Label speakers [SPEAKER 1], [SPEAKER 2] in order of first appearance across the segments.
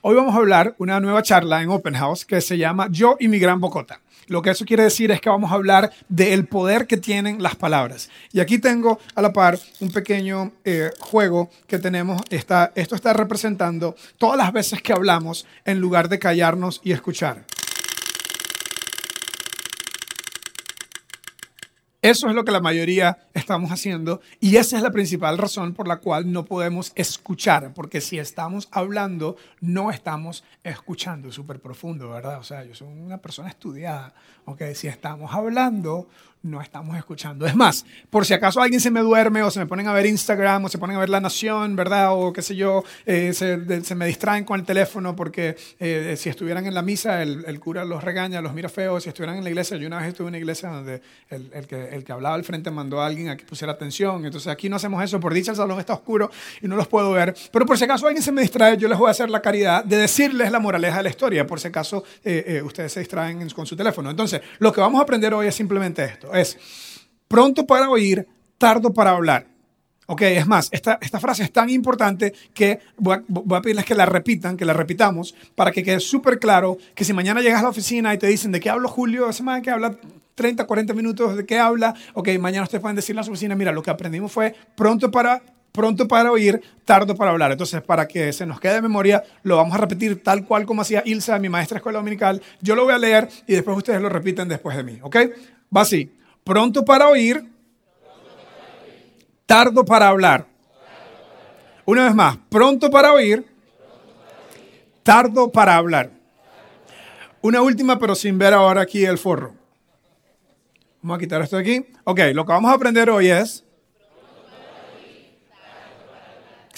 [SPEAKER 1] Hoy vamos a hablar una nueva charla en Open House que se llama Yo y mi gran bocota. Lo que eso quiere decir es que vamos a hablar del poder que tienen las palabras. Y aquí tengo a la par un pequeño eh, juego que tenemos. Está, esto está representando todas las veces que hablamos en lugar de callarnos y escuchar. Eso es lo que la mayoría estamos haciendo y esa es la principal razón por la cual no podemos escuchar, porque si estamos hablando, no estamos escuchando. Súper profundo, ¿verdad? O sea, yo soy una persona estudiada, ¿ok? Si estamos hablando, no estamos escuchando. Es más, por si acaso alguien se me duerme o se me ponen a ver Instagram o se ponen a ver La Nación, ¿verdad? O qué sé yo, eh, se, me distraen con el teléfono porque eh, si estuvieran en la misa el, cura los regaña, los mira feo. Si estuvieran en la iglesia, yo una vez estuve en una iglesia donde el, el, que, el que hablaba al frente mandó a alguien a que pusiera atención. Entonces aquí no hacemos eso. Por dicha el salón está oscuro y no los puedo ver. Pero por si acaso alguien se me distrae, yo les voy a hacer la caridad de decirles la moraleja de la historia. Por si acaso eh, ustedes se distraen con su teléfono. Entonces, lo que vamos a aprender hoy es simplemente esto. Pronto para oír, tardo para hablar. Ok, es más, esta, esta frase es tan importante que voy a, voy a, pedirles que la repitan, que la repitamos, para que quede súper claro que si mañana llegas a la oficina y te dicen de qué hablo Julio, esa semana que habla 30, 40 minutos de qué habla, ok, mañana ustedes pueden decir en la oficina, mira, lo que aprendimos fue pronto para pronto para oír, tardo para hablar. Entonces, para que se nos quede de memoria, lo vamos a repetir tal cual como hacía Ilsa, mi maestra de escuela dominical. Yo lo voy a leer y después ustedes lo repiten después de mí, ¿ok? Va así. Pronto para oír, tardo para hablar. Una vez más, pronto para oír, tardo para hablar. Una última, pero sin ver ahora aquí el forro. Vamos a quitar esto de aquí. Ok, lo que vamos a aprender hoy es...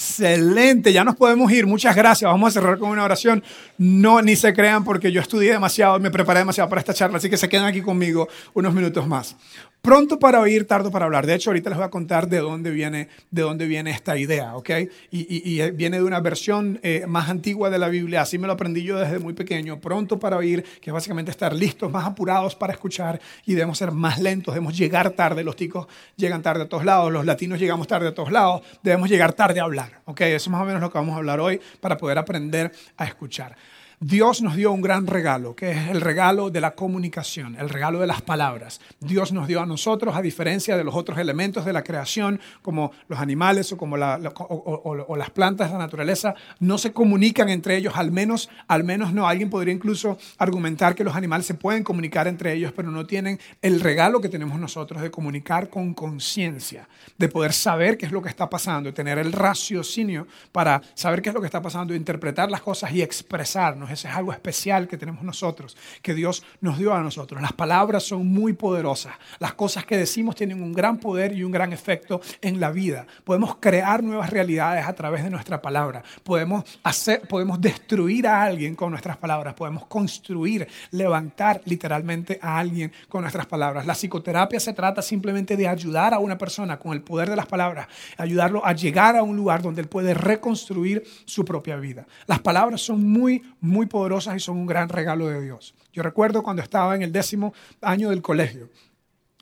[SPEAKER 1] Excelente, ya nos podemos ir. Muchas gracias. Vamos a cerrar con una oración. No, ni se crean porque yo estudié demasiado me preparé demasiado para esta charla, así que se quedan aquí conmigo unos minutos más. Pronto para oír, tardo para hablar. De hecho, ahorita les voy a contar de dónde viene, de dónde viene esta idea, ¿ok? Y, y viene de una versión eh, más antigua de la Biblia. Así me lo aprendí yo desde muy pequeño. Pronto para oír, que es básicamente estar listos, más apurados para escuchar y debemos ser más lentos, debemos llegar tarde. Los ticos llegan tarde a todos lados, los latinos llegamos tarde a todos lados. Debemos llegar tarde a hablar, ¿ok? Eso es más o menos lo que vamos a hablar hoy para poder aprender a escuchar. Dios nos dio un gran regalo, que es el regalo de la comunicación, el regalo de las palabras. Dios nos dio a nosotros, a diferencia de los otros elementos de la creación, como los animales o como las plantas la naturaleza, no se comunican entre ellos, al menos, al menos no. Alguien podría incluso argumentar que los animales se pueden comunicar entre ellos, pero no tienen el regalo que tenemos nosotros de comunicar con conciencia, de poder saber qué es lo que está pasando, tener el raciocinio para saber qué es lo que está pasando, interpretar las cosas y expresarnos. Eso es algo especial que tenemos nosotros, que Dios nos dio a nosotros. Las palabras son muy poderosas. Las cosas que decimos tienen un gran poder y un gran efecto en la vida. Podemos crear nuevas realidades a través de nuestra palabra. Podemos, hacer, podemos destruir a alguien con nuestras palabras. Podemos construir, levantar literalmente a alguien con nuestras palabras. La psicoterapia se trata simplemente de ayudar a una persona con el poder de las palabras, ayudarlo a llegar a un lugar donde él puede reconstruir su propia vida. Las palabras son muy, muy muy poderosas y son un gran regalo de Dios. Yo recuerdo cuando estaba en el décimo año del colegio,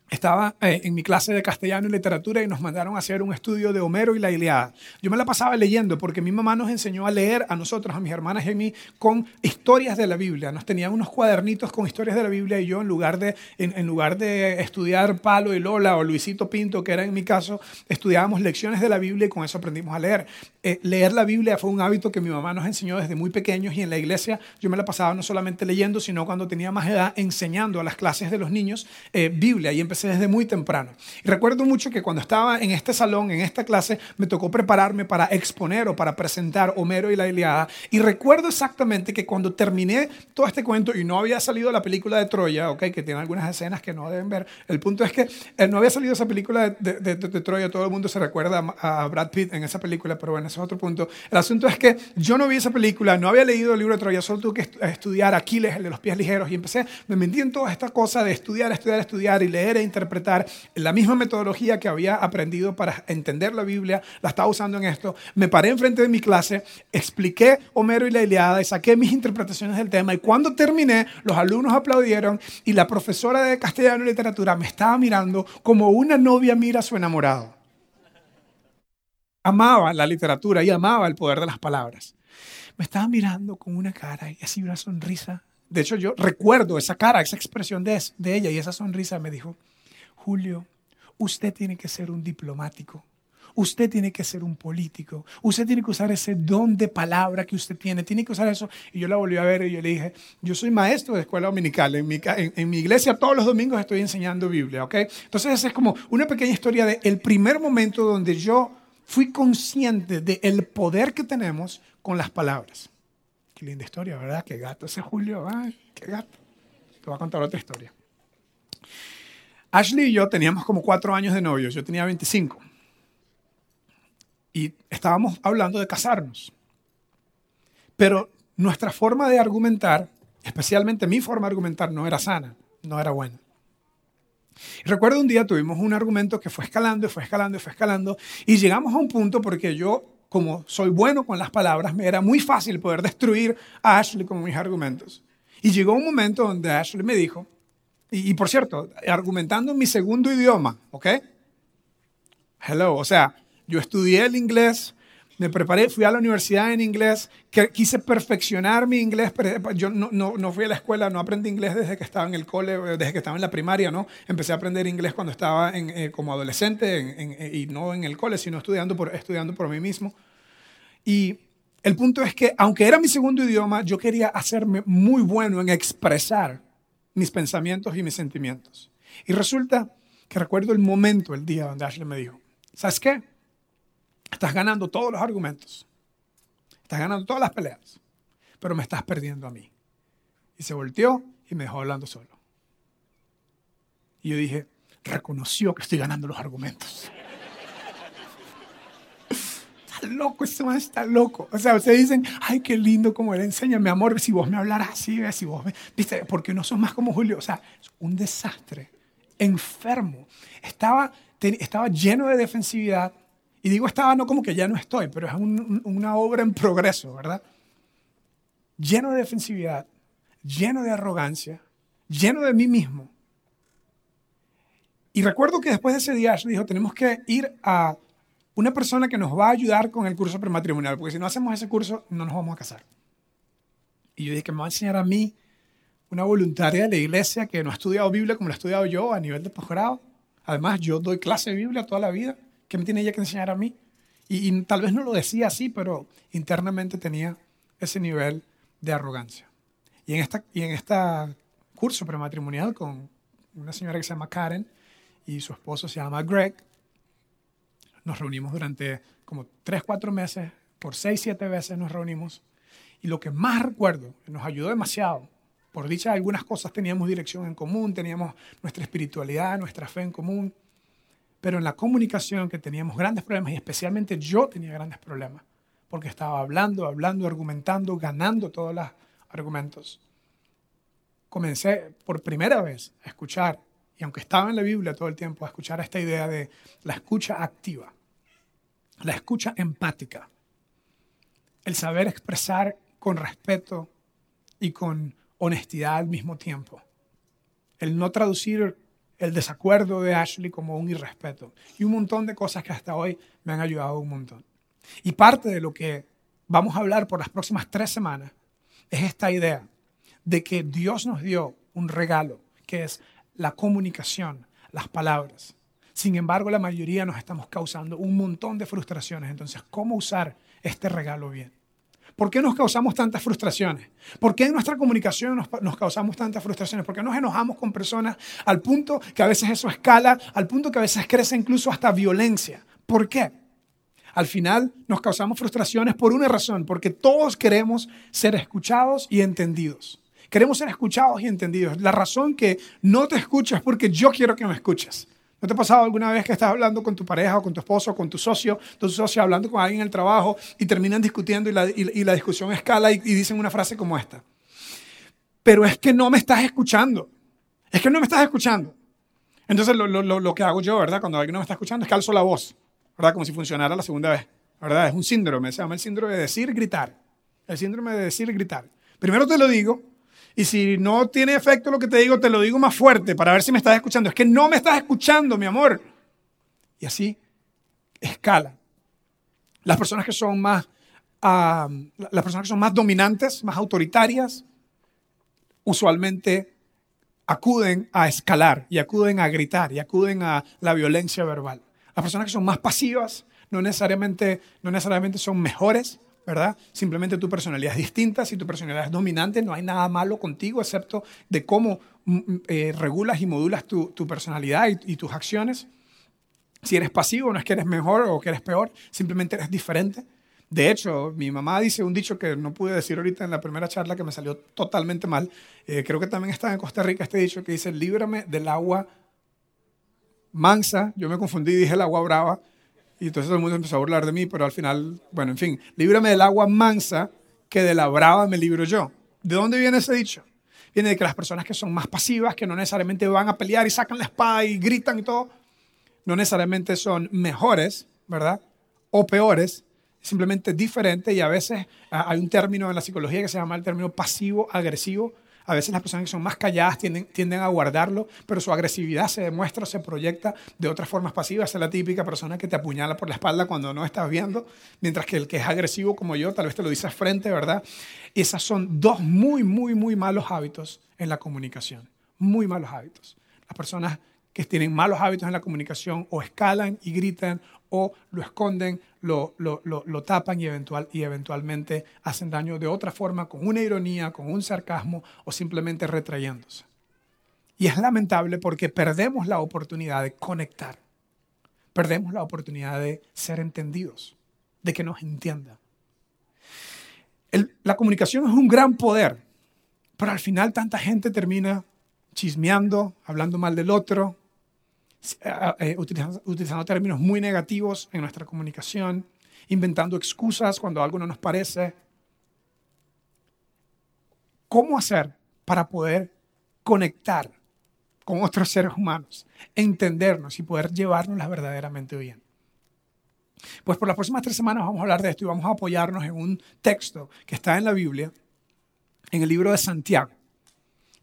[SPEAKER 1] estaba eh, en mi clase de castellano y literatura y nos mandaron a hacer un estudio de Homero y la Iliada. Yo me la pasaba leyendo porque mi mamá nos enseñó a leer a nosotros, a mis hermanas y a mí, con historias de la Biblia. Nos tenían unos cuadernitos con historias de la Biblia y yo en lugar de, en, en lugar de estudiar Palo y Lola o Luisito Pinto, que era en mi caso, estudiábamos lecciones de la Biblia y con eso aprendimos a leer. Eh, leer la Biblia fue un hábito que mi mamá nos enseñó desde muy pequeños y en la iglesia yo me la pasaba no solamente leyendo, sino cuando tenía más edad enseñando a las clases de los niños eh, Biblia y empecé desde muy temprano. Y recuerdo mucho que cuando estaba en este salón, en esta clase, me tocó prepararme para exponer o para presentar Homero y la Iliada. Y recuerdo exactamente que cuando terminé todo este cuento y no había salido la película de Troya, okay, que tiene algunas escenas que no deben ver, el punto es que eh, no había salido esa película de, de, de, de, Troya, todo el mundo se recuerda a Brad Pitt en esa película, pero bueno, ese es otro punto. El asunto es que yo no vi esa película, no había leído el libro de Troya, solo tuve que estudiar Aquiles, el de los pies ligeros, y empecé, me metí en toda esta cosa de estudiar, estudiar, estudiar y leer e interpretar la misma metodología que había aprendido para entender la Biblia, la estaba usando en esto. Me paré enfrente de mi clase, expliqué Homero y la Iliada y saqué mis interpretaciones del tema. Y cuando terminé, los alumnos aplaudieron y la profesora de castellano y literatura me estaba mirando como una novia mira a su enamorado. Amaba la literatura y amaba el poder de las palabras. me estaba mirando con una cara y así una sonrisa. De hecho, yo recuerdo esa cara, esa expresión de, de ella y esa sonrisa me dijo, Julio, usted tiene que ser un diplomático. Usted tiene que ser un político. Usted tiene que usar ese don de palabra que usted tiene. Tiene que usar eso. Y yo la volví a ver y yo le dije, yo soy maestro de escuela dominical. En mi, iglesia todos los domingos estoy enseñando Biblia, ¿ok? Entonces esa es como una pequeña historia de el primer momento donde yo fui consciente del poder que tenemos con las palabras. Qué linda historia, ¿verdad? Qué gato ese Julio. Ay, qué gato. Te voy a contar otra historia. Ashley y yo teníamos como cuatro años de novios. Yo tenía 25 y estábamos hablando de casarnos. Pero nuestra forma de argumentar, especialmente mi forma de argumentar, no era sana, no era buena. Recuerdo un día tuvimos un argumento que fue escalando y fue escalando y fue escalando y llegamos a un punto porque yo, como soy bueno con las palabras, me era muy fácil poder destruir a Ashley con mis argumentos. Y llegó un momento donde Ashley me dijo, y, y por cierto, argumentando en mi segundo idioma, ¿ok? Hello, o sea, yo estudié el inglés, me preparé, fui a la universidad en inglés, que quise perfeccionar mi inglés, pero yo no, no, no, fui a la escuela, no aprendí inglés desde que estaba en el cole, desde que estaba en la primaria, ¿no? Empecé a aprender inglés cuando estaba en, eh, como adolescente en, y no en el cole, sino estudiando por, estudiando por mí mismo. Y el punto es que, aunque era mi segundo idioma, yo quería hacerme muy bueno en expresar mis pensamientos y mis sentimientos. Y resulta que recuerdo el momento, el día donde Ashley me dijo, ¿sabes qué? Estás ganando todos los argumentos. Estás ganando todas las peleas. Pero me estás perdiendo a mí. Y se volteó y me dejó hablando solo. Y yo dije, reconoció que estoy ganando los argumentos. Loco, ese man está loco. O sea, ustedes dicen, ay, qué lindo como él enseña, mi amor, si vos me hablaras así, si vos me... ¿Viste? Porque no sos más como Julio. O sea, un desastre. Enfermo. Estaba, estaba lleno de defensividad y digo estaba no como que ya no estoy, pero es una obra en progreso, ¿verdad? Lleno de defensividad, lleno de arrogancia, lleno de mí mismo. Y recuerdo que después de ese día dijo, tenemos que ir a una persona que nos va a ayudar con el curso prematrimonial, porque si no hacemos ese curso no nos vamos a casar. Y yo dije que me va a enseñar a mí, una voluntaria de la iglesia que no ha estudiado Biblia como lo he estudiado yo a nivel de posgrado. Además, yo doy clase de Biblia toda la vida. ¿Qué me tiene ella que enseñar a mí? Y, tal vez no lo decía así, pero internamente tenía ese nivel de arrogancia. Y en esta, y en esta curso prematrimonial con una señora que se llama Karen y su esposo se llama Greg, nos reunimos durante como tres, cuatro meses, por seis, siete veces nos reunimos. Y lo que más recuerdo, nos ayudó demasiado, por dicha algunas cosas teníamos dirección en común, teníamos nuestra espiritualidad, nuestra fe en común, pero en la comunicación que teníamos grandes problemas y especialmente yo tenía grandes problemas porque estaba hablando, hablando, argumentando, ganando todos los argumentos. Comencé por primera vez a escuchar, y aunque estaba en la Biblia todo el tiempo, a escuchar esta idea de la escucha activa, la escucha empática, el saber expresar con respeto y con honestidad al mismo tiempo, el no traducir el desacuerdo de Ashley como un irrespeto y un montón de cosas que hasta hoy me han ayudado un montón. Y parte de lo que vamos a hablar por las próximas tres semanas es esta idea de que Dios nos dio un regalo, que es la comunicación, las palabras. Sin embargo, la mayoría nos estamos causando un montón de frustraciones. Entonces, ¿cómo usar este regalo bien? ¿Por qué nos causamos tantas frustraciones? ¿Por qué en nuestra comunicación nos, causamos tantas frustraciones? ¿Por qué nos enojamos con personas al punto que a veces eso escala, al punto que a veces crece incluso hasta violencia? ¿Por qué? Al final nos causamos frustraciones por una razón, porque todos queremos ser escuchados y entendidos. Queremos ser escuchados y entendidos. La razón que no te escuchas es porque yo quiero que me escuches. ¿No te ha pasado alguna vez que estás hablando con tu pareja o con tu esposo o con tu socio, tu socio hablando con alguien en el trabajo y terminan discutiendo y la, y, la discusión escala y, dicen una frase como esta? Pero es que no me estás escuchando. Es que no me estás escuchando. Entonces lo, lo, lo que hago yo, ¿verdad? Cuando alguien no me está escuchando es que alzo la voz, ¿verdad? Como si funcionara la segunda vez, ¿verdad? Es un síndrome, se llama el síndrome de decir, gritar. El síndrome de decir, gritar. Primero te lo digo, y si no tiene efecto lo que te digo, te lo digo más fuerte para ver si me estás escuchando. Es que no me estás escuchando, mi amor. Y así escala. Las personas que son más las personas que son más dominantes, más autoritarias, usualmente acuden a escalar y acuden a gritar y acuden a la violencia verbal. Las personas que son más pasivas no necesariamente, no necesariamente son mejores, ¿verdad? Simplemente tu personalidad es distinta. Si tu personalidad es dominante, no hay nada malo contigo, excepto de cómo mm, mm, eh, regulas y modulas tu, personalidad y, tus acciones. Si eres pasivo, no es que eres mejor o que eres peor, simplemente eres diferente. De hecho, mi mamá dice un dicho que no pude decir ahorita en la primera charla que me salió totalmente mal. Eh, creo que también está en Costa Rica este dicho que dice, líbrame del agua mansa. Yo me confundí y dije el agua brava. Y entonces todo el mundo empezó a burlar de mí, pero al final, bueno, en fin, líbrame del agua mansa que de la brava me libro yo. ¿De dónde viene ese dicho? Viene de que las personas que son más pasivas, que no necesariamente van a pelear y sacan la espada y gritan y todo, no necesariamente son mejores, ¿verdad? O peores, simplemente diferentes y a veces ah, hay un término en la psicología que se llama el término pasivo-agresivo, a veces las personas que son más calladas tienden, tienden a guardarlo, pero su agresividad se demuestra, se proyecta de otras formas pasivas. es la típica persona que te apuñala por la espalda cuando no estás viendo, mientras que el que es agresivo como yo tal vez te lo dice frente, ¿verdad? Esas son dos muy, muy, muy malos hábitos en la comunicación. Muy malos hábitos. Las personas que tienen malos hábitos en la comunicación o escalan y gritan o lo esconden, lo, lo, tapan y, eventual, y eventualmente hacen daño de otra forma, con una ironía, con un sarcasmo o simplemente retrayéndose. Y es lamentable porque perdemos la oportunidad de conectar, perdemos la oportunidad de ser entendidos, de que nos entienda. la comunicación es un gran poder, pero al final tanta gente termina chismeando, hablando mal del otro, eh, eh, utilizando, términos muy negativos en nuestra comunicación, inventando excusas cuando algo no nos parece. ¿Cómo hacer para poder conectar con otros seres humanos, entendernos y poder llevarnos verdaderamente bien? Pues por las próximas tres semanas vamos a hablar de esto y vamos a apoyarnos en un texto que está en la Biblia, en el libro de Santiago.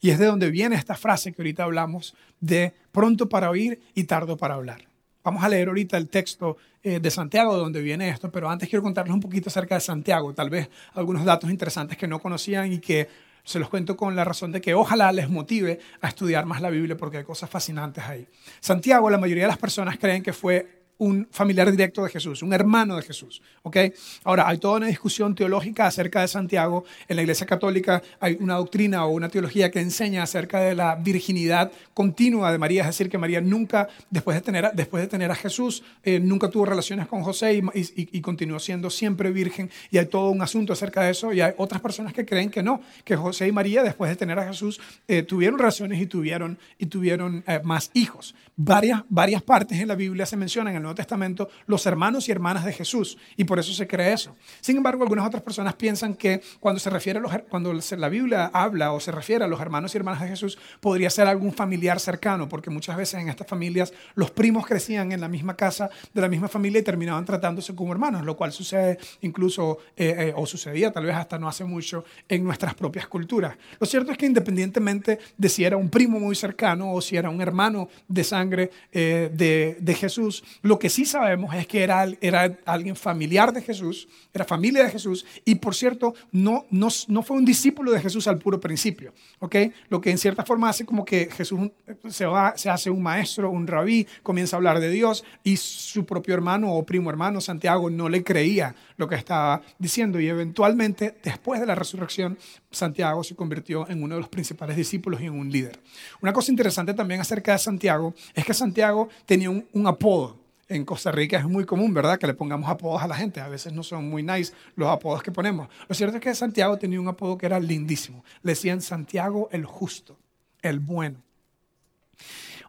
[SPEAKER 1] Y es de donde viene esta frase que ahorita hablamos de pronto para oír y tardo para hablar. Vamos a leer ahorita el texto eh, de Santiago de donde viene esto, pero antes quiero contarles un poquito acerca de Santiago, tal vez algunos datos interesantes que no conocían y que se los cuento con la razón de que ojalá les motive a estudiar más la Biblia porque hay cosas fascinantes ahí. Santiago, la mayoría de las personas creen que fue un familiar directo de Jesús, un hermano de Jesús. ¿okay? Ahora, hay toda una discusión teológica acerca de Santiago. En la Iglesia Católica hay una doctrina o una teología que enseña acerca de la virginidad continua de María, es decir, que María nunca, después de tener, después de tener a Jesús, eh, nunca tuvo relaciones con José y, continuó siendo siempre virgen. Y hay todo un asunto acerca de eso. Y hay otras personas que creen que no, que José y María, después de tener a Jesús, eh, tuvieron relaciones y tuvieron, y tuvieron eh, más hijos. Varias, varias partes en la Biblia se mencionan en Nuevo Testamento los hermanos y hermanas de Jesús y por eso se cree eso. Sin embargo, algunas otras personas piensan que cuando se refiere a los, cuando la Biblia habla o se refiere a los hermanos y hermanas de Jesús, podría ser algún familiar cercano, porque muchas veces en estas familias los primos crecían en la misma casa de la misma familia y terminaban tratándose como hermanos, lo cual sucede incluso eh, eh, o sucedía tal vez hasta no hace mucho en nuestras propias culturas. Lo cierto es que independientemente de si era un primo muy cercano o si era un hermano de sangre eh, de, de Jesús, lo que sí sabemos es que era, era alguien familiar de Jesús, era familia de Jesús, y por cierto, no, no, no fue un discípulo de Jesús al puro principio, ¿ok? Lo que en cierta forma hace como que Jesús se, va, se hace un maestro, un rabí, comienza a hablar de Dios, y su propio hermano o primo hermano, Santiago, no le creía lo que estaba diciendo, y eventualmente, después de la resurrección, Santiago se convirtió en uno de los principales discípulos y en un líder. Una cosa interesante también acerca de Santiago es que Santiago tenía un, un apodo en Costa Rica es muy común, ¿verdad? Que le pongamos apodos a la gente. A veces no son muy nice los apodos que ponemos. Lo cierto es que Santiago tenía un apodo que era lindísimo. Le decían Santiago el justo, el bueno.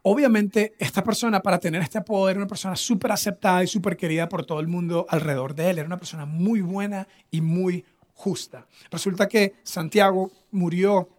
[SPEAKER 1] Obviamente, esta persona, para tener este apodo, era una persona súper aceptada y súper querida por todo el mundo alrededor de él. Era una persona muy buena y muy justa. Resulta que Santiago murió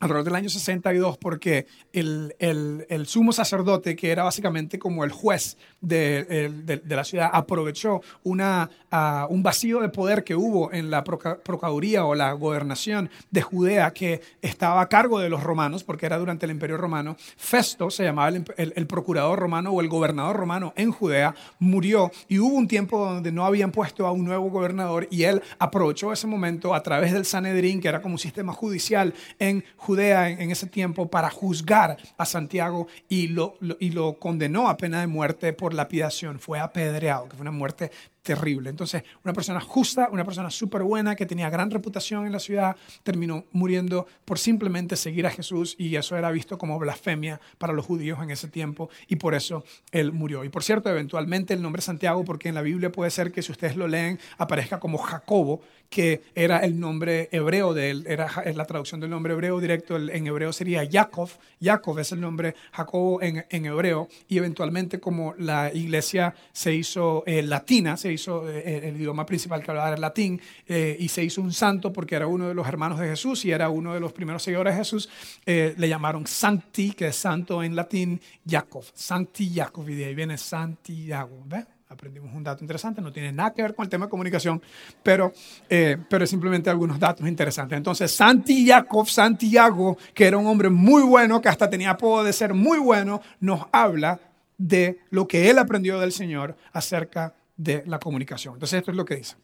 [SPEAKER 1] alrededor del año 62 porque el, el, el, sumo sacerdote, que era básicamente como el juez de, de, de la ciudad, aprovechó una, uh, un vacío de poder que hubo en la procuraduría o la gobernación de Judea que estaba a cargo de los romanos, porque era durante el imperio romano. Festo se llamaba el, el, procurador romano o el gobernador romano en Judea, murió y hubo un tiempo donde no habían puesto a un nuevo gobernador y él aprovechó ese momento a través del Sanedrín, que era como un sistema judicial en Judea Judea en, ese tiempo para juzgar a Santiago y lo, lo, y lo condenó a pena de muerte por lapidación. Fue apedreado, que fue una muerte terrible. Entonces, una persona justa, una persona súper buena que tenía gran reputación en la ciudad, terminó muriendo por simplemente seguir a Jesús y eso era visto como blasfemia para los judíos en ese tiempo y por eso él murió. Y por cierto, eventualmente el nombre Santiago, porque en la Biblia puede ser que si ustedes lo leen aparezca como Jacobo, que era el nombre hebreo de él, era la traducción del nombre hebreo directo, en hebreo sería Jacob, Jacob es el nombre Jacobo en, en hebreo y eventualmente como la iglesia se hizo eh, latina, se eh, el idioma principal que hablaba era el latín eh, y se hizo un santo porque era uno de los hermanos de Jesús y era uno de los primeros seguidores de Jesús, eh, le llamaron Sancti, que es santo en latín, Jacob, Sancti Jacob, y de ahí viene Santiago, ¿ves? Aprendimos un dato interesante, no tiene nada que ver con el tema de comunicación, pero, eh, pero simplemente algunos datos interesantes. Entonces, Santiago, Santiago, que era un hombre muy bueno, que hasta tenía apodo de ser muy bueno, nos habla de lo que él aprendió del Señor acerca de la comunicación. Entonces, esto es lo que dice.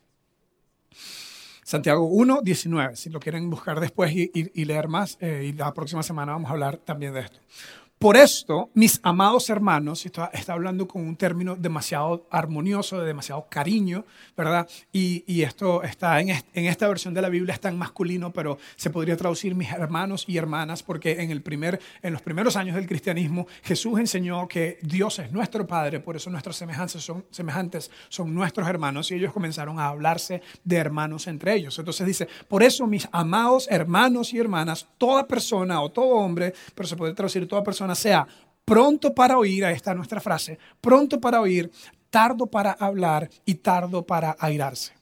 [SPEAKER 1] Santiago 1, 19, si lo quieren buscar después y, leer más, eh, y la próxima semana vamos a hablar también de esto. Por esto, mis amados hermanos, está, está, hablando con un término demasiado armonioso, de demasiado cariño, ¿verdad? Y, y esto está en, en, esta versión de la Biblia está en masculino, pero se podría traducir mis hermanos y hermanas, porque en, el primer, en los primeros años del cristianismo Jesús enseñó que Dios es nuestro Padre, por eso nuestros semejantes son, semejantes son nuestros hermanos, y ellos comenzaron a hablarse de hermanos entre ellos. Entonces dice, por eso mis amados hermanos y hermanas, toda persona o todo hombre, pero se puede traducir toda sea pronto para oír, ahí está nuestra frase, pronto para oír, tardo para hablar y tardo para airarse.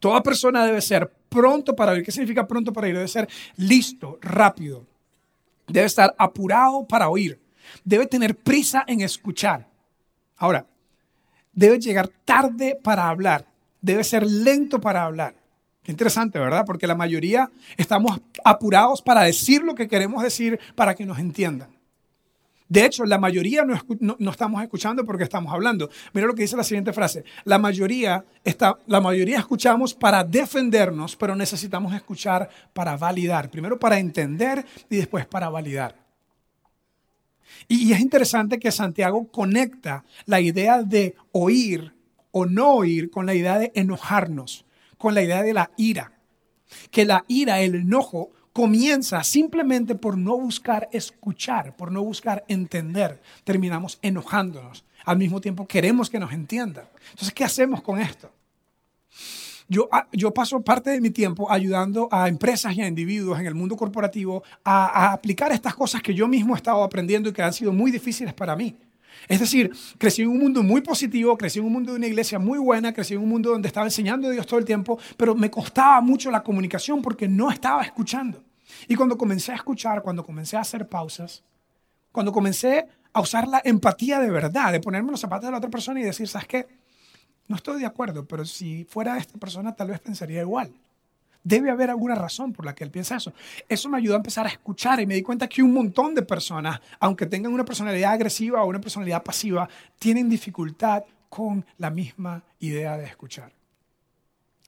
[SPEAKER 1] Toda persona debe ser pronto para oír. ¿Qué significa pronto para oír? Debe ser listo, rápido. Debe estar apurado para oír. Debe tener prisa en escuchar. Ahora, debe llegar tarde para hablar. Debe ser lento para hablar. Qué interesante, ¿verdad? Porque la mayoría estamos apurados para decir lo que queremos decir para que nos entiendan. De hecho, la mayoría no, estamos escuchando porque estamos hablando. Mira lo que dice la siguiente frase. La mayoría, está, la mayoría escuchamos para defendernos, pero necesitamos escuchar para validar. Primero para entender y después para validar. Y es interesante que Santiago conecta la idea de oír o no oír con la idea de enojarnos, con la idea de la ira. Que la ira, el enojo, comienza simplemente por no buscar escuchar, por no buscar entender. Terminamos enojándonos. Al mismo tiempo queremos que nos entiendan. Entonces, ¿qué hacemos con esto? Yo, ah, yo paso parte de mi tiempo ayudando a empresas y a individuos en el mundo corporativo a, a aplicar estas cosas que yo mismo he estado aprendiendo y que han sido muy difíciles para mí. Es decir, crecí en un mundo muy positivo, crecí en un mundo de una iglesia muy buena, crecí en un mundo donde estaba enseñando a Dios todo el tiempo, pero me costaba mucho la comunicación porque no estaba escuchando. Y cuando comencé a escuchar, cuando comencé a hacer pausas, cuando comencé a usar la empatía de verdad, de ponerme los zapatos de la otra persona y decir, ¿sabes qué? No estoy de acuerdo, pero si fuera esta persona tal vez pensaría igual. Debe haber alguna razón por la que él piensa eso. Eso me ayudó a empezar a escuchar y me di cuenta que un montón de personas, aunque tengan una personalidad agresiva o una personalidad pasiva, tienen dificultad con la misma idea de escuchar.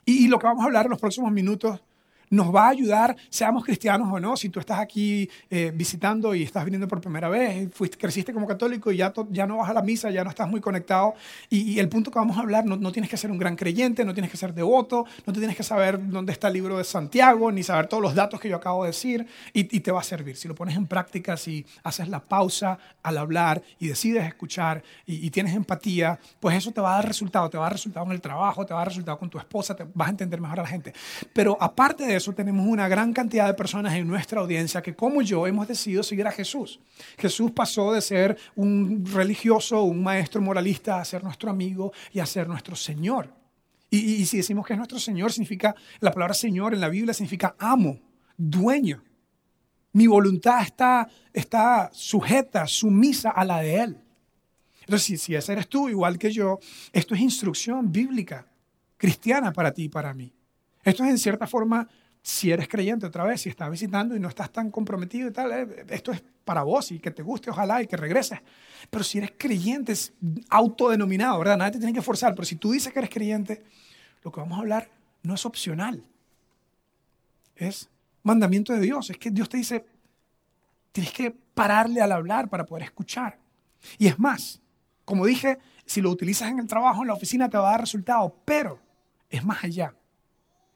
[SPEAKER 1] Y, y lo que vamos a hablar en los próximos minutos nos va a ayudar, seamos cristianos o no. Si tú estás aquí eh, visitando y estás viniendo por primera vez, fuiste, creciste como católico y ya, ya no vas a la misa, ya no estás muy conectado. Y, el punto que vamos a hablar, no, no, tienes que ser un gran creyente, no tienes que ser devoto, no te tienes que saber dónde está el libro de Santiago, ni saber todos los datos que yo acabo de decir, y, y te va a servir. Si lo pones en práctica, si haces la pausa al hablar y decides escuchar y, y tienes empatía, pues eso te va a dar resultado, te va a dar resultado en el trabajo, te va a dar resultado con tu esposa, te vas a entender mejor a la gente. Pero aparte de eso tenemos una gran cantidad de personas en nuestra audiencia que como yo hemos decidido seguir a Jesús. Jesús pasó de ser un religioso, un maestro moralista, a ser nuestro amigo y a ser nuestro Señor. Y, si decimos que es nuestro Señor, significa, la palabra Señor en la Biblia significa amo, dueño. Mi voluntad está, está sujeta, sumisa a la de Él. Entonces, si, si ese eres tú, igual que yo, esto es instrucción bíblica, cristiana para ti y para mí. Esto es en cierta forma, si eres creyente otra vez, si estás visitando y no estás tan comprometido y tal, eh, esto es para vos y que te guste, ojalá, y que regreses. Pero si eres creyente, es autodenominado, ¿verdad? Nadie te tiene que forzar, pero si tú dices que eres creyente, lo que vamos a hablar no es opcional, es mandamiento de Dios. Es que Dios te dice, tienes que pararle al hablar para poder escuchar. Y es más, como dije, si lo utilizas en el trabajo, en la oficina, te va a dar resultado, pero es más allá.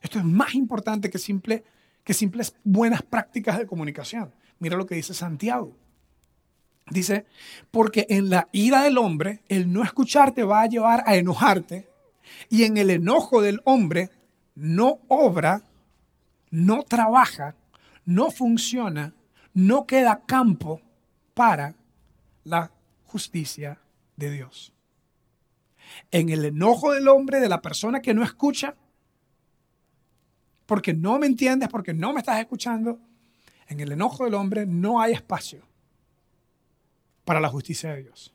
[SPEAKER 1] Esto es más importante que, simple, que simples buenas prácticas de comunicación. Mira lo que dice Santiago. Dice, porque en la ira del hombre, el no escucharte va a llevar a enojarte, y en el enojo del hombre no obra, no trabaja, no funciona, no queda campo para la justicia de Dios. En el enojo del hombre, de la persona que no escucha, porque no me entiendes, porque no me estás escuchando, en el enojo del hombre no hay espacio para la justicia de Dios.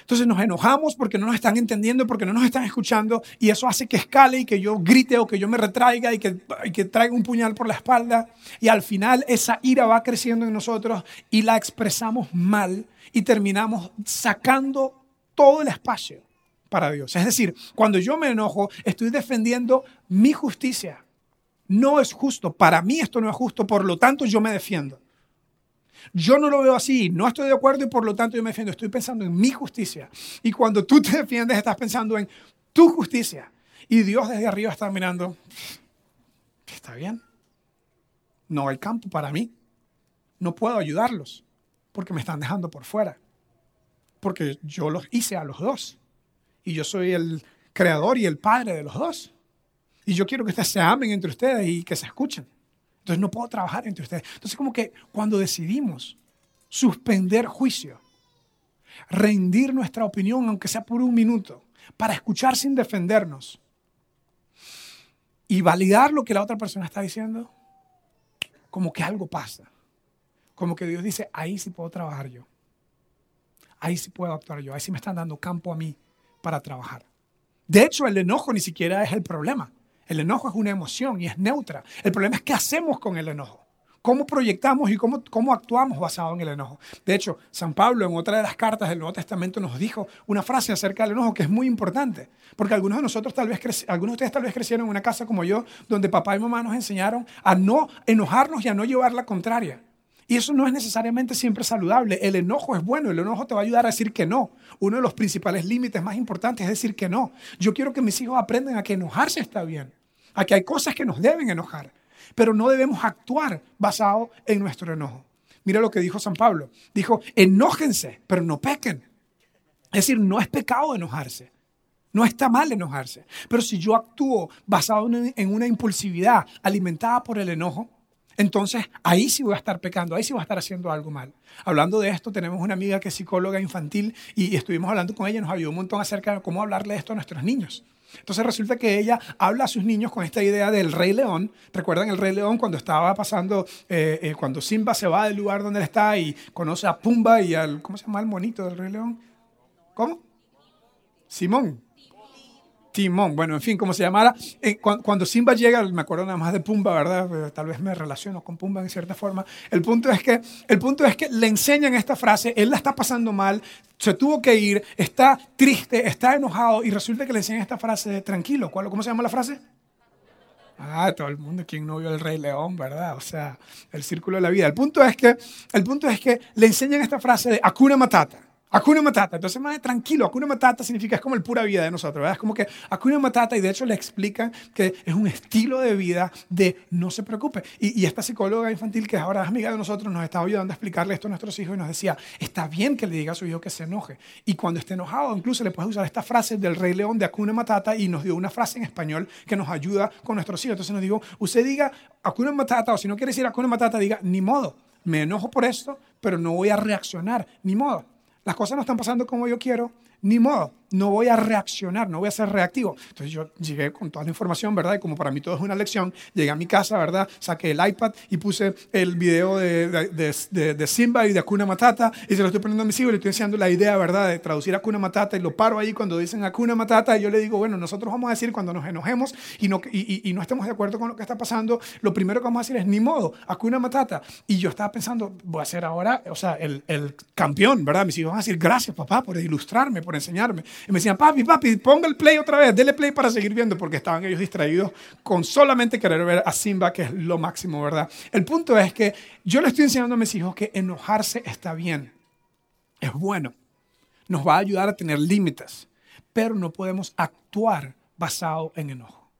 [SPEAKER 1] Entonces nos enojamos porque no nos están entendiendo, porque no nos están escuchando, y eso hace que escale y que yo grite o que yo me retraiga y que, y que traiga un puñal por la espalda. Y al final esa ira va creciendo en nosotros y la expresamos mal y terminamos sacando todo el espacio para Dios. Es decir, cuando yo me enojo, estoy defendiendo mi justicia. No es justo. Para mí esto no es justo, por lo tanto yo me defiendo. Yo no lo veo así, no estoy de acuerdo y por lo tanto yo me defiendo. Estoy pensando en mi justicia. Y cuando tú te defiendes, estás pensando en tu justicia. Y Dios desde arriba está mirando, está bien. No hay campo para mí. No puedo ayudarlos porque me están dejando por fuera. Porque yo los hice a los dos. Y yo soy el creador y el padre de los dos. Y yo quiero que ustedes se amen entre ustedes y que se escuchen. Entonces no puedo trabajar entre ustedes. Entonces como que cuando decidimos suspender juicio, rendir nuestra opinión, aunque sea por un minuto, para escuchar sin defendernos y validar lo que la otra persona está diciendo, como que algo pasa. Como que Dios dice, ahí sí puedo trabajar yo. Ahí sí puedo actuar yo. Ahí sí me están dando campo a mí para trabajar. De hecho, el enojo ni siquiera es el problema. El enojo es una emoción y es neutra. El problema es qué hacemos con el enojo. ¿Cómo proyectamos y cómo, cómo actuamos basado en el enojo? De hecho, San Pablo en otra de las cartas del Nuevo Testamento nos dijo una frase acerca del enojo que es muy importante. Porque algunos de nosotros tal vez, algunos de ustedes tal vez crecieron en una casa como yo, donde papá y mamá nos enseñaron a no enojarnos y a no llevar la contraria. Y eso no es necesariamente siempre saludable. El enojo es bueno, el enojo te va a ayudar a decir que no. Uno de los principales límites más importantes es decir que no. Yo quiero que mis hijos aprendan a que enojarse está bien. Aquí hay cosas que nos deben enojar, pero no debemos actuar basado en nuestro enojo. Mira lo que dijo San Pablo. Dijo, enójense, pero no pequen. Es decir, no es pecado enojarse. No está mal enojarse. Pero si yo actúo basado en una impulsividad alimentada por el enojo, entonces ahí sí voy a estar pecando, ahí sí voy a estar haciendo algo mal. Hablando de esto, tenemos una amiga que es psicóloga infantil y estuvimos hablando con ella, nos ayudó un montón acerca de cómo hablarle esto a nuestros niños. Entonces resulta que ella habla a sus niños con esta idea del rey león. ¿Recuerdan el rey león cuando estaba pasando, eh, eh, cuando Simba se va del lugar donde él está y conoce a Pumba y al, ¿cómo se llama el monito del rey león? ¿Cómo? Simón. Timón, bueno, en fin, como se llamara. Eh, cuando, Simba llega, me acuerdo nada más de Pumba, ¿verdad? Tal vez me relaciono con Pumba en cierta forma. El punto es que, el punto es que le enseñan esta frase, él la está pasando mal, se tuvo que ir, está triste, está enojado y resulta que le enseñan esta frase de tranquilo. ¿Cómo se llama la frase? Ah, todo el mundo, quien no vio el Rey León, ¿verdad? O sea, el círculo de la vida. El punto es que, el punto es que le enseñan esta frase de Akuna Matata. Hakuna Matata. Entonces, más tranquilo. Hakuna Matata significa, es como el pura vida de nosotros, ¿verdad? Es como que Hakuna Matata, y de hecho le explican que es un estilo de vida de no se preocupe. Y, esta psicóloga infantil, que ahora es amiga de nosotros, nos estaba ayudando a explicarle esto a nuestros hijos y nos decía, está bien que le diga a su hijo que se enoje. Y cuando esté enojado, incluso le puedes usar esta frase del Rey León de Hakuna Matata y nos dio una frase en español que nos ayuda con nuestros hijos. Entonces nos digo, usted diga Hakuna Matata, o si no quiere decir Hakuna Matata, diga, ni modo. Me enojo por esto, pero no voy a reaccionar, ni modo las cosas no están pasando como yo quiero, ni modo, no voy a reaccionar, no voy a ser reactivo. Entonces yo llegué con toda la información, ¿verdad? Y como para mí todo es una lección, llegué a mi casa, ¿verdad? Saqué el iPad y puse el video de, de, Simba y de Akuna Matata y se lo estoy poniendo a mis hijos y le estoy enseñando la idea, ¿verdad? De traducir Akuna Matata y lo paro ahí cuando dicen Akuna Matata y yo le digo, bueno, nosotros vamos a decir cuando nos enojemos y no, y, no estemos de acuerdo con lo que está pasando, lo primero que vamos a decir es ni modo, Akuna Matata. Y yo estaba pensando, voy a ser ahora, o sea, el, el campeón, ¿verdad? Mis hijos van a decir, gracias papá por ilustrarme, por enseñarme. Y me decían, papi, papi, ponga el play otra vez, dele play para seguir viendo, porque estaban ellos distraídos con solamente querer ver a Simba, que es lo máximo, ¿verdad? El punto es que yo le estoy enseñando a mis hijos que enojarse está bien, es bueno, nos va a ayudar a tener límites, pero no podemos actuar basado en enojo.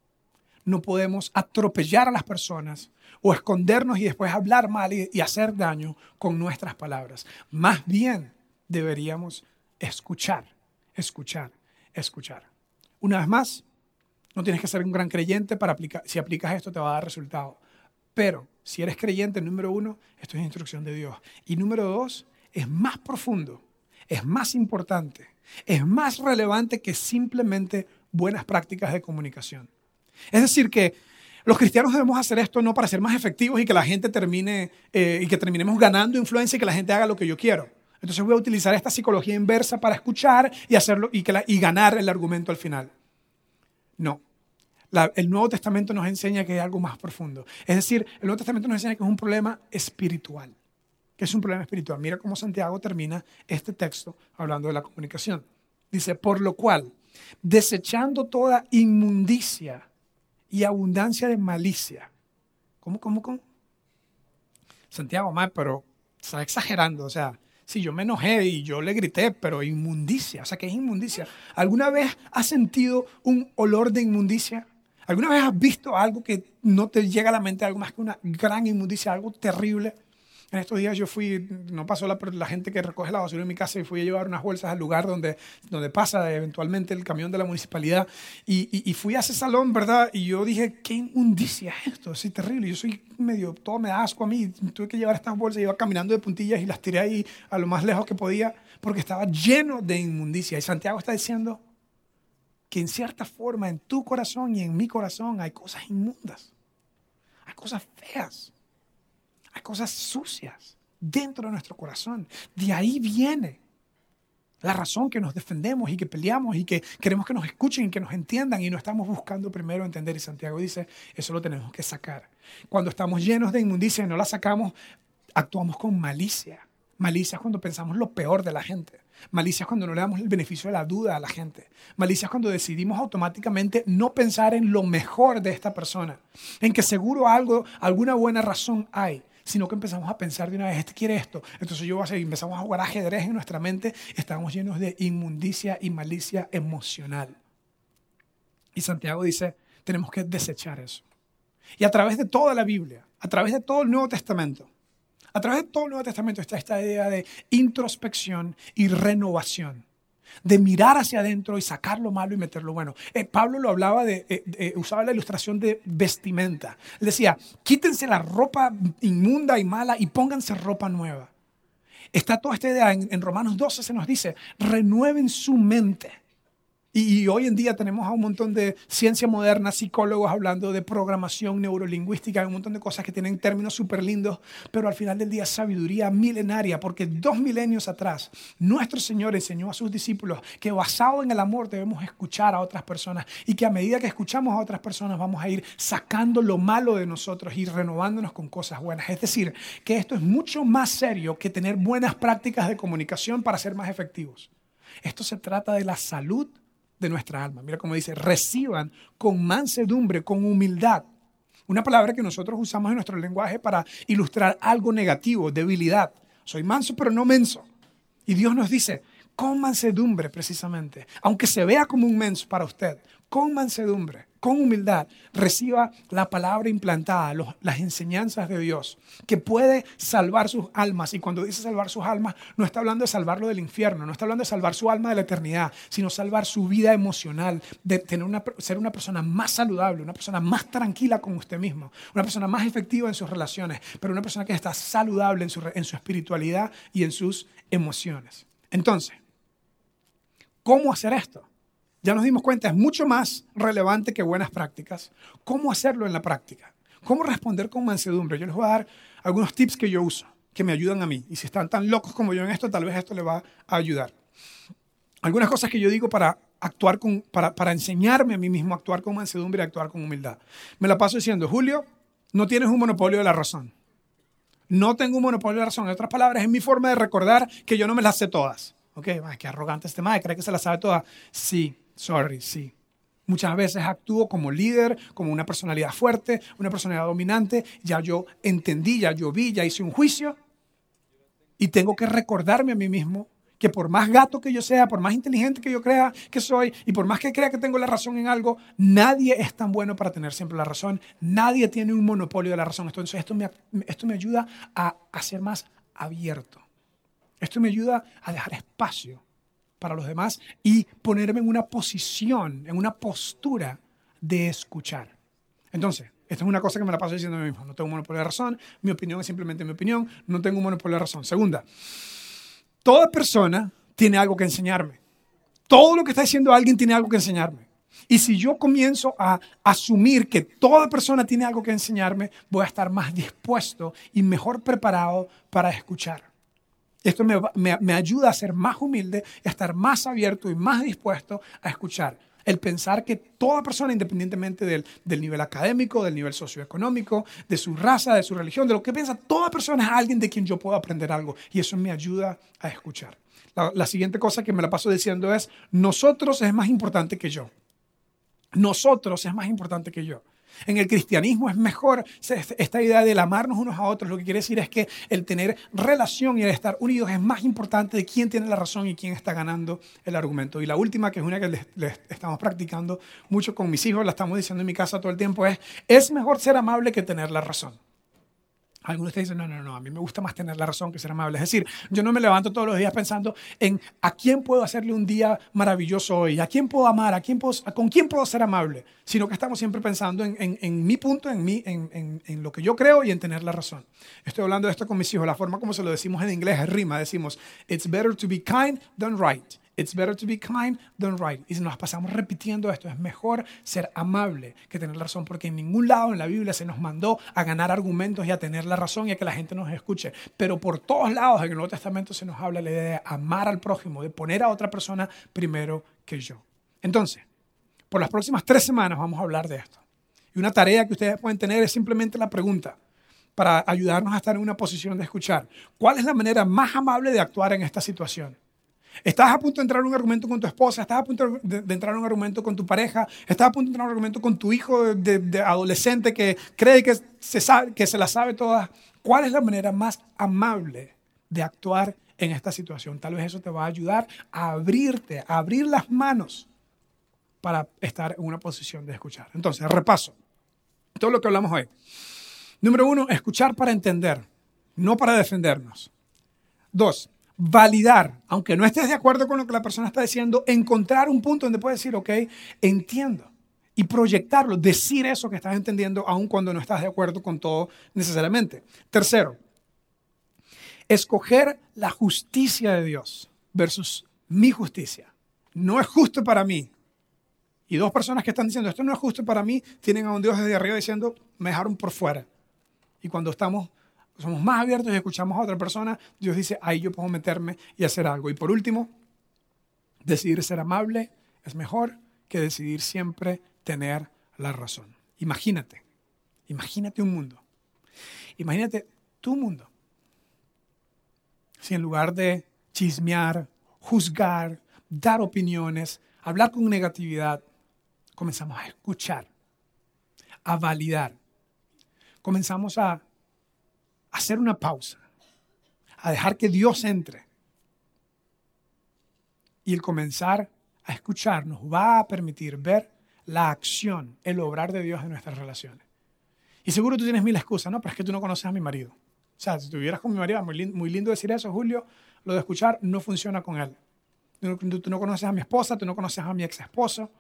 [SPEAKER 1] No podemos atropellar a las personas o escondernos y después hablar mal y, y hacer daño con nuestras palabras. Más bien deberíamos escuchar, escuchar, escuchar. Una vez más, no tienes que ser un gran creyente para aplicar, si aplicas esto te va a dar resultado. Pero si eres creyente, número uno, esto es instrucción de Dios. Y número dos, es más profundo, es más importante, es más relevante que simplemente buenas prácticas de comunicación. Es decir, que los cristianos debemos hacer esto no para ser más efectivos y que la gente termine eh, y que terminemos ganando influencia y que la gente haga lo que yo quiero. Entonces voy a utilizar esta psicología inversa para escuchar y hacerlo y, ganar el argumento al final. No. el Nuevo Testamento nos enseña que hay algo más profundo. Es decir, el Nuevo Testamento nos enseña que es un problema espiritual. Que es un problema espiritual. Mira cómo Santiago termina este texto hablando de la comunicación. Dice, por lo cual, desechando toda inmundicia y abundancia de malicia. ¿Cómo, cómo, cómo? Santiago, más, pero está exagerando. O sea, Sí, yo me enojé y yo le grité, pero inmundicia, o sea, ¿qué es inmundicia? ¿Alguna vez has sentido un olor de inmundicia? ¿Alguna vez has visto algo que no te llega a la mente, algo más que una gran inmundicia, algo terrible? En estos días yo fui, no pasó la, la, gente que recoge la basura en mi casa y fui a llevar unas bolsas al lugar donde, donde pasa eventualmente el camión de la municipalidad. Y, y, fui a ese salón, ¿verdad? Y yo dije, qué inmundicia es esto, es terrible. Yo soy medio, todo me da asco a mí. Tuve que llevar estas bolsas, iba caminando de puntillas y las tiré ahí a lo más lejos que podía porque estaba lleno de inmundicia. Y Santiago está diciendo que en cierta forma en tu corazón y en mi corazón hay cosas inmundas, hay cosas feas hay cosas sucias dentro de nuestro corazón. De ahí viene la razón que nos defendemos y que peleamos y que queremos que nos escuchen y que nos entiendan y no estamos buscando primero entender. Y Santiago dice, eso lo tenemos que sacar. Cuando estamos llenos de inmundicia y no la sacamos, actuamos con malicia. Malicia es cuando pensamos lo peor de la gente. Malicia es cuando no le damos el beneficio de la duda a la gente. Malicia es cuando decidimos automáticamente no pensar en lo mejor de esta persona, en que seguro algo, alguna buena razón hay sino que empezamos a pensar de una vez, este quiere esto, entonces yo voy a seguir, empezamos a jugar ajedrez en nuestra mente, estamos llenos de inmundicia y malicia emocional. Y Santiago dice, tenemos que desechar eso. Y a través de toda la Biblia, a través de todo el Nuevo Testamento, a través de todo el Nuevo Testamento está esta idea de introspección y renovación de mirar hacia adentro y sacar lo malo y meter lo bueno. Eh, Pablo lo hablaba de, eh, usaba la ilustración de vestimenta. Decía, quítense la ropa inmunda y mala y pónganse ropa nueva. Está toda esta idea en, en Romanos 12 se nos dice, renueven su mente y, hoy en día tenemos a un montón de ciencia moderna, psicólogos hablando de programación neurolingüística, un montón de cosas que tienen términos súper lindos, pero al final del día sabiduría milenaria, porque dos milenios atrás nuestro Señor enseñó a sus discípulos que basado en el amor debemos escuchar a otras personas y que a medida que escuchamos a otras personas vamos a ir sacando lo malo de nosotros y renovándonos con cosas buenas. Es decir, que esto es mucho más serio que tener buenas prácticas de comunicación para ser más efectivos. Esto se trata de la salud de nuestra alma. Mira cómo dice, reciban con mansedumbre, con humildad. Una palabra que nosotros usamos en nuestro lenguaje para ilustrar algo negativo, debilidad. Soy manso pero no menso. Y Dios nos dice, con mansedumbre precisamente, aunque se vea como un menso para usted, con mansedumbre con humildad, reciba la palabra implantada, las enseñanzas de Dios, que puede salvar sus almas. Y cuando dice salvar sus almas, no está hablando de salvarlo del infierno, no está hablando de salvar su alma de la eternidad, sino salvar su vida emocional, de tener una, ser una persona más saludable, una persona más tranquila con usted mismo, una persona más efectiva en sus relaciones, pero una persona que está saludable en su, en su espiritualidad y en sus emociones. Entonces, ¿Cómo hacer esto? Ya nos dimos cuenta, es mucho más relevante que buenas prácticas. ¿Cómo hacerlo en la práctica? ¿Cómo responder con mansedumbre? Yo les voy a dar algunos tips que yo uso, que me ayudan a mí. Y si están tan locos como yo en esto, tal vez esto les va a ayudar. Algunas cosas que yo digo para actuar con, para, para enseñarme a mí mismo a actuar con mansedumbre y actuar con humildad. Me la paso diciendo, Julio, no tienes un monopolio de la razón. No tengo un monopolio de la razón. En otras palabras, es mi forma de recordar que yo no me las sé todas. Ok, qué arrogante este madre, cree que se las sabe todas. Sí, sorry, sí. Muchas veces actúo como líder, como una personalidad fuerte, una personalidad dominante. Ya yo entendí, ya yo vi, ya hice un juicio. Y tengo que recordarme a mí mismo que por más gato que yo sea, por más inteligente que yo crea que soy y por más que crea que tengo la razón en algo, nadie es tan bueno para tener siempre la razón. Nadie tiene un monopolio de la razón. Entonces esto me, esto me ayuda a, a ser más abierto. Esto me ayuda a dejar espacio para los demás y ponerme en una posición, en una postura de escuchar. Entonces, esta es una cosa que me la paso diciendo a mí mismo. No tengo un monopolio de razón, mi opinión es simplemente mi opinión, no tengo un monopolio de razón. Segunda, toda persona tiene algo que enseñarme. Todo lo que está diciendo alguien tiene algo que enseñarme. Y si yo comienzo a asumir que toda persona tiene algo que enseñarme, voy a estar más dispuesto y mejor preparado para escuchar. Esto me, ayuda a ser más humilde, a estar más abierto y más dispuesto a escuchar. El pensar que toda persona, independientemente del, nivel académico, del nivel socioeconómico, de su raza, de su religión, de lo que piensa, toda persona es alguien de quien yo puedo aprender algo. Y eso me ayuda a escuchar. la siguiente cosa que me la paso diciendo es, nosotros es más importante que yo. Nosotros es más importante que yo. En el cristianismo es mejor esta idea del amarnos unos a otros. Lo que quiere decir es que el tener relación y el estar unidos es más importante de quién tiene la razón y quién está ganando el argumento. Y la última, que es una que les, estamos practicando mucho con mis hijos, la estamos diciendo en mi casa todo el tiempo, es, es mejor ser amable que tener la razón. Algunos te dicen, no, no, no, a mí me gusta más tener la razón que ser amable. Es decir, yo no me levanto todos los días pensando en a quién puedo hacerle un día maravilloso hoy, a quién puedo amar, a quién puedo, con quién puedo ser amable, sino que estamos siempre pensando en, en, mi punto, en, mí, en, en, lo que yo creo y en tener la razón. Estoy hablando de esto con mis hijos, la forma como se lo decimos en inglés es rima, decimos, it's better to be kind than right. It's better to be kind than right. Y si nos pasamos repitiendo esto, es mejor ser amable que tener la razón, porque en ningún lado en la Biblia se nos mandó a ganar argumentos y a tener la razón y a que la gente nos escuche. Pero por todos lados en el Nuevo Testamento se nos habla la idea de amar al prójimo, de poner a otra persona primero que yo. Entonces, por las próximas tres semanas vamos a hablar de esto. Y una tarea que ustedes pueden tener es simplemente la pregunta para ayudarnos a estar en una posición de escuchar. ¿Cuál es la manera más amable de actuar en esta situación? Estás a punto de entrar en un argumento con tu esposa, estás a punto de, entrar en un argumento con tu pareja, estás a punto de entrar en un argumento con tu hijo de, adolescente que cree que se, sabe, que se la sabe toda. ¿Cuál es la manera más amable de actuar en esta situación? Tal vez eso te va a ayudar a abrirte, a abrir las manos para estar en una posición de escuchar. Entonces, repaso todo lo que hablamos hoy. Número uno, escuchar para entender, no para defendernos. Dos, validar, aunque no estés de acuerdo con lo que la persona está diciendo, encontrar un punto donde puedes decir, ok, entiendo. Y proyectarlo, decir eso que estás entendiendo, aun cuando no estás de acuerdo con todo necesariamente. Tercero, escoger la justicia de Dios versus mi justicia. No es justo para mí. Y dos personas que están diciendo, esto no es justo para mí, tienen a un Dios desde arriba diciendo, me dejaron por fuera. Y cuando estamos somos más abiertos y escuchamos a otra persona, Dios dice, ahí yo puedo meterme y hacer algo. Y por último, decidir ser amable es mejor que decidir siempre tener la razón. Imagínate, imagínate un mundo. Imagínate tu mundo. Si en lugar de chismear, juzgar, dar opiniones, hablar con negatividad, comenzamos a escuchar, a validar, comenzamos a hacer una pausa, a dejar que Dios entre. Y el comenzar a escuchar nos va a permitir ver la acción, el obrar de Dios en nuestras relaciones. Y seguro tú tienes mil excusas, ¿no? Pero es que tú no conoces a mi marido. O sea, si estuvieras con mi marido, muy lindo, muy lindo decir eso, Julio, lo de escuchar no funciona con él. Tú, tú no conoces a mi esposa, tú no conoces a mi ex esposo.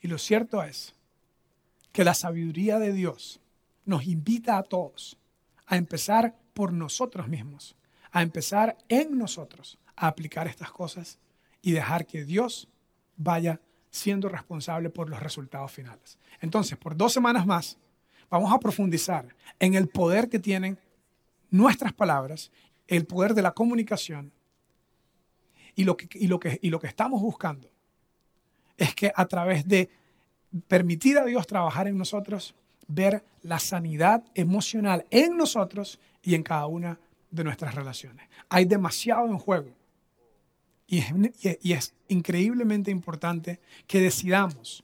[SPEAKER 1] Y lo cierto es que la sabiduría de Dios nos invita a todos a empezar por nosotros mismos, a empezar en nosotros a aplicar estas cosas y dejar que Dios vaya siendo responsable por los resultados finales. Entonces, por dos semanas más, vamos a profundizar en el poder que tienen nuestras palabras, el poder de la comunicación y lo que, y lo que, y lo que estamos buscando es que a través de permitir a Dios trabajar en nosotros, ver la sanidad emocional en nosotros y en cada una de nuestras relaciones. Hay demasiado en juego. Y es, increíblemente importante que decidamos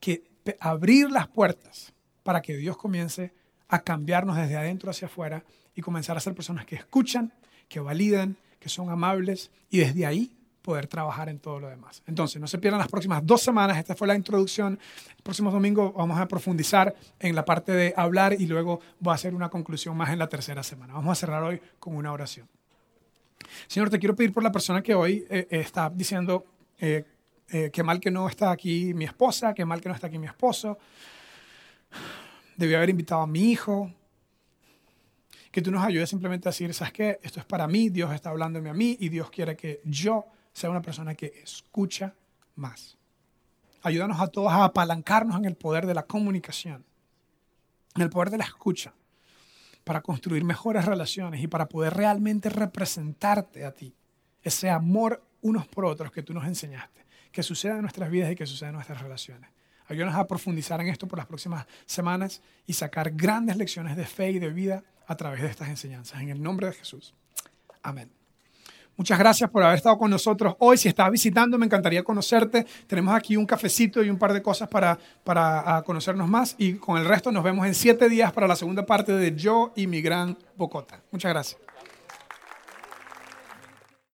[SPEAKER 1] que abrir las puertas para que Dios comience a cambiarnos desde adentro hacia afuera y comenzar a ser personas que escuchan, que validan, que son amables y desde ahí poder trabajar en todo lo demás. Entonces, no se pierdan las próximas dos semanas. Esta fue la introducción. El próximo domingo vamos a profundizar en la parte de hablar y luego voy a hacer una conclusión más en la tercera semana. Vamos a cerrar hoy con una oración. Señor, te quiero pedir por la persona que hoy eh, está diciendo eh, eh, qué mal que no está aquí mi esposa, qué mal que no está aquí mi esposo. Debí haber invitado a mi hijo, que tú nos ayudes simplemente a decir, ¿sabes qué? Esto es para mí, Dios está hablándome a mí y Dios quiere que yo sea una persona que escucha más. Ayúdanos a todos a apalancarnos en el poder de la comunicación, en el poder de la escucha, para construir mejores relaciones y para poder realmente representarte a ti, ese amor unos por otros que tú nos enseñaste, que suceda en nuestras vidas y que suceda en nuestras relaciones. Ayúdanos a profundizar en esto por las próximas semanas y sacar grandes lecciones de fe y de vida a través de estas enseñanzas. En el nombre de Jesús. Amén. Muchas gracias por haber estado con nosotros hoy. Si estás visitando, me encantaría conocerte. Tenemos aquí un cafecito y un par de cosas para, para conocernos más. Y con el resto nos vemos en siete días para la segunda parte de Yo y mi gran Bocota. Muchas gracias.